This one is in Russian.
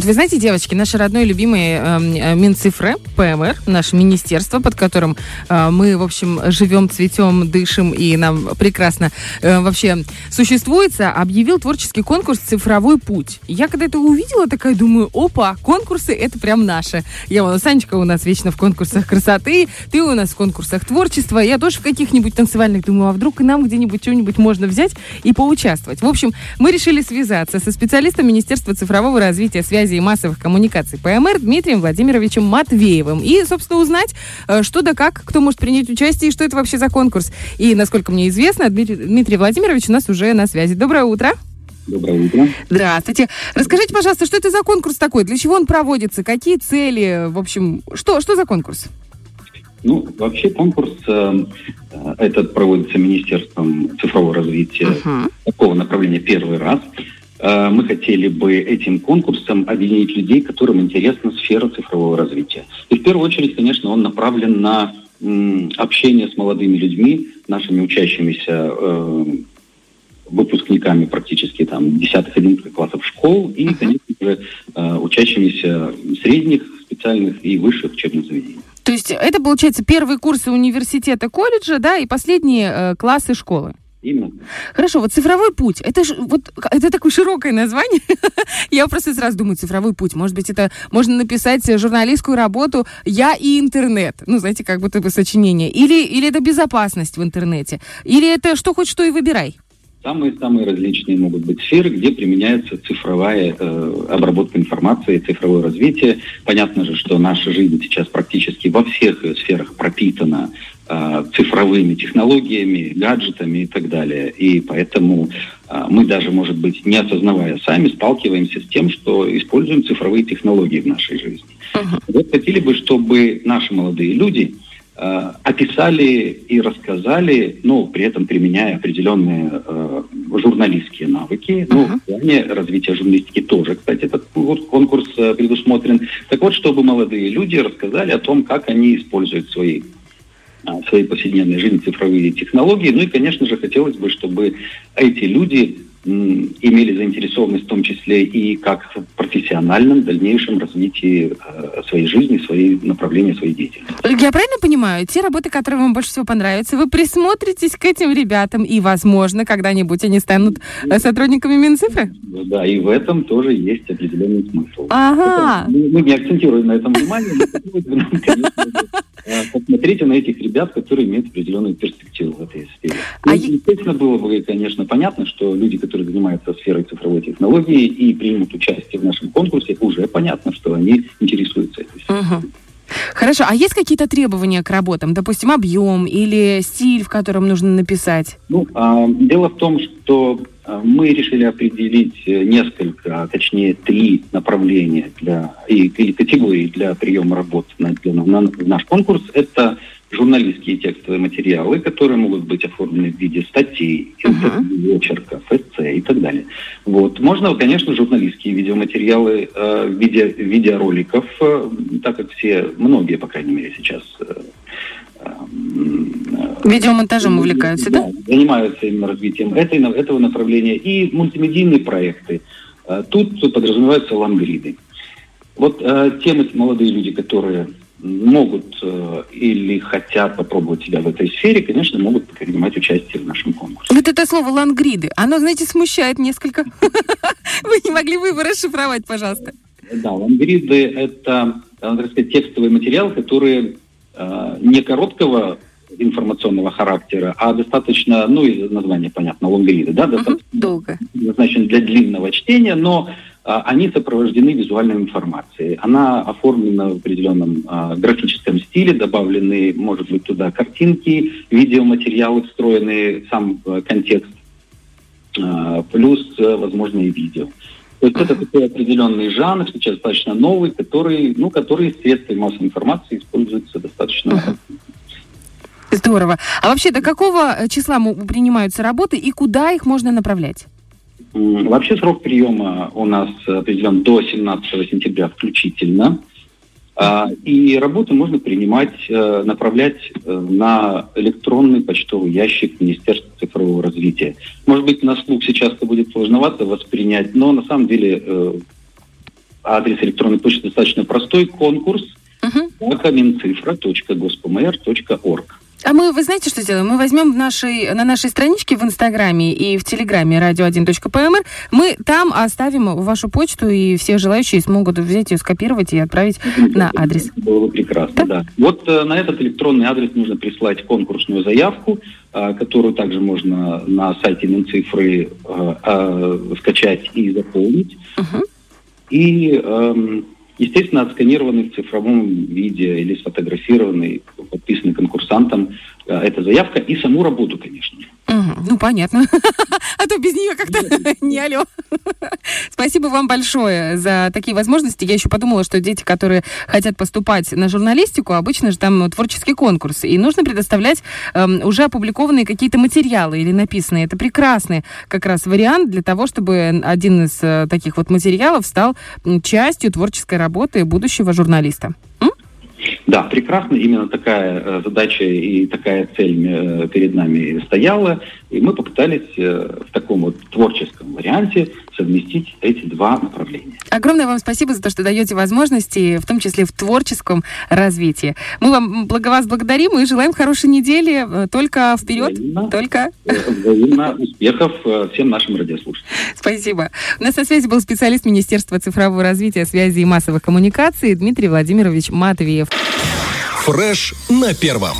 Вот вы знаете, девочки, наши родной любимые эм, э, Минцифры, ПМР, наше министерство, под которым э, мы, в общем, живем, цветем, дышим и нам прекрасно э, вообще существуется, объявил творческий конкурс «Цифровой путь». Я когда это увидела, такая думаю, опа, конкурсы это прям наше. Я вон, Санечка у нас вечно в конкурсах красоты, ты у нас в конкурсах творчества, я тоже в каких-нибудь танцевальных думаю, а вдруг и нам где-нибудь что-нибудь можно взять и поучаствовать. В общем, мы решили связаться со специалистом Министерства цифрового развития, связи и массовых коммуникаций ПМР Дмитрием Владимировичем Матвеевым и, собственно, узнать, э, что да как, кто может принять участие и что это вообще за конкурс. И, насколько мне известно, Дмитрий, Дмитрий Владимирович у нас уже на связи. Доброе утро. Доброе утро. Здравствуйте. Расскажите, пожалуйста, что это за конкурс такой? Для чего он проводится? Какие цели? В общем, что, что за конкурс? Ну, вообще конкурс э, э этот проводится Министерством цифрового развития uh-huh. такого направления первый раз. Э, мы хотели бы этим конкурсом объединить людей, которым интересна сфера цифрового развития. И в первую очередь, конечно, он направлен на общение с молодыми людьми, нашими учащимися э, выпускниками практически там 10-11 классов школ и, конечно же, э, учащимися средних, специальных и высших учебных заведений. То есть это, получается, первые курсы университета, колледжа, да, и последние э, классы школы? Именно. Хорошо, вот цифровой путь, это же вот это такое широкое название. Я просто сразу думаю, цифровой путь. Может быть, это можно написать журналистскую работу «Я и интернет». Ну, знаете, как будто бы сочинение. Или, или это безопасность в интернете. Или это что хоть что и выбирай. Самые-самые различные могут быть сферы, где применяется цифровая э, обработка информации, цифровое развитие. Понятно же, что наша жизнь сейчас практически во всех сферах пропитана цифровыми технологиями, гаджетами и так далее. И поэтому э, мы даже, может быть, не осознавая сами, сталкиваемся с тем, что используем цифровые технологии в нашей жизни. Uh-huh. Вот хотели бы, чтобы наши молодые люди – Э, описали и рассказали, ну, при этом применяя определенные э, журналистские навыки. Uh-huh. Ну, в плане развития журналистики тоже, кстати, этот вот конкурс э, предусмотрен. Так вот, чтобы молодые люди рассказали о том, как они используют свои э, своей повседневной жизни цифровые технологии. Ну и, конечно же, хотелось бы, чтобы эти люди имели заинтересованность в том числе и как в профессиональном дальнейшем развитии э, своей жизни, своей направления своей деятельности. Я правильно понимаю, те работы, которые вам больше всего понравятся, вы присмотритесь к этим ребятам и, возможно, когда-нибудь они станут э, сотрудниками Минцифры? Да, и в этом тоже есть определенный смысл. Ага. Это, мы не акцентируем на этом внимание, но, конечно, э, посмотрите на этих ребят, которые имеют определенную перспективу в этой сфере. А ну, естественно, было бы, конечно, понятно, что люди, которые занимаются сферой цифровой технологии и примут участие в нашем конкурсе, уже понятно, что они интересуются сферой. Угу. Хорошо, а есть какие-то требования к работам? Допустим, объем или стиль, в котором нужно написать? Ну, а, дело в том, что а, мы решили определить э, несколько, а точнее три направления для, и, или категории для приема работ на, для, на, на наш конкурс. Это журналистские текстовые материалы, которые могут быть оформлены в виде статей, uh-huh. очерков, эссе и так далее. Вот. Можно, конечно, журналистские видеоматериалы э, в виде видеороликов, э, так как все, многие, по крайней мере, сейчас э, э Видеомонтажем увлекаются, да? Занимаются именно развитием этой, этого направления. И мультимедийные проекты. Э, тут подразумеваются лангриды. Вот э, те молодые люди, которые могут э, или хотят попробовать себя в этой сфере, конечно, могут принимать участие в нашем конкурсе. Вот это слово «лангриды», оно, знаете, смущает несколько. Вы не могли бы его расшифровать, пожалуйста? Да, лангриды – это, надо сказать, текстовый материал, который э, не короткого информационного характера, а достаточно, ну, из названия понятно, лонгриды, да, достаточно долго. Значит, для длинного чтения, но они сопровождены визуальной информацией. Она оформлена в определенном а, графическом стиле, добавлены, может быть, туда картинки, видеоматериалы встроенные, сам а, контекст, а, плюс, а, возможно, и видео. То есть это такой определенный жанр, сейчас достаточно новый, который, ну, который в средстве массовой информации используется достаточно uh-huh. Здорово. А вообще до какого э, числа принимаются работы и куда их можно направлять? Вообще срок приема у нас определен до 17 сентября включительно. А, и работу можно принимать, э, направлять э, на электронный почтовый ящик Министерства цифрового развития. Может быть, на слух сейчас это будет сложновато воспринять, но на самом деле адрес электронной почты достаточно простой. Конкурс uh-huh. минцифра.госпмр.орг. А мы, вы знаете, что сделаем? Мы возьмем в нашей, на нашей страничке в Инстаграме и в Телеграме radio1.pmr, мы там оставим вашу почту, и все желающие смогут взять ее, скопировать и отправить на адрес. Было бы прекрасно, да. да. Вот э, на этот электронный адрес нужно прислать конкурсную заявку, э, которую также можно на сайте Минцифры э, э, скачать и заполнить. Uh-huh. И... Э, естественно, отсканированный в цифровом виде или сфотографированный, подписанный конкурсантом, э, эта заявка и саму работу, конечно. Угу, ну, понятно. А то без нее как-то не алло. Спасибо вам большое за такие возможности. Я еще подумала, что дети, которые хотят поступать на журналистику, обычно же там творческий конкурс, и нужно предоставлять эм, уже опубликованные какие-то материалы или написанные. Это прекрасный как раз вариант для того, чтобы один из э, таких вот материалов стал частью творческой работы будущего журналиста. Да, прекрасно. Именно такая э, задача и такая цель э, перед нами стояла. И мы попытались э, в таком вот творческом варианте совместить эти два направления. Огромное вам спасибо за то, что даете возможности, в том числе в творческом развитии. Мы вам благо вас благодарим и желаем хорошей недели. Только вперед, взаимно, только... Взаимно успехов всем нашим радиослушателям. Спасибо. У нас на связи был специалист Министерства цифрового развития, связи и массовых коммуникаций Дмитрий Владимирович Матвеев. Фреш на первом.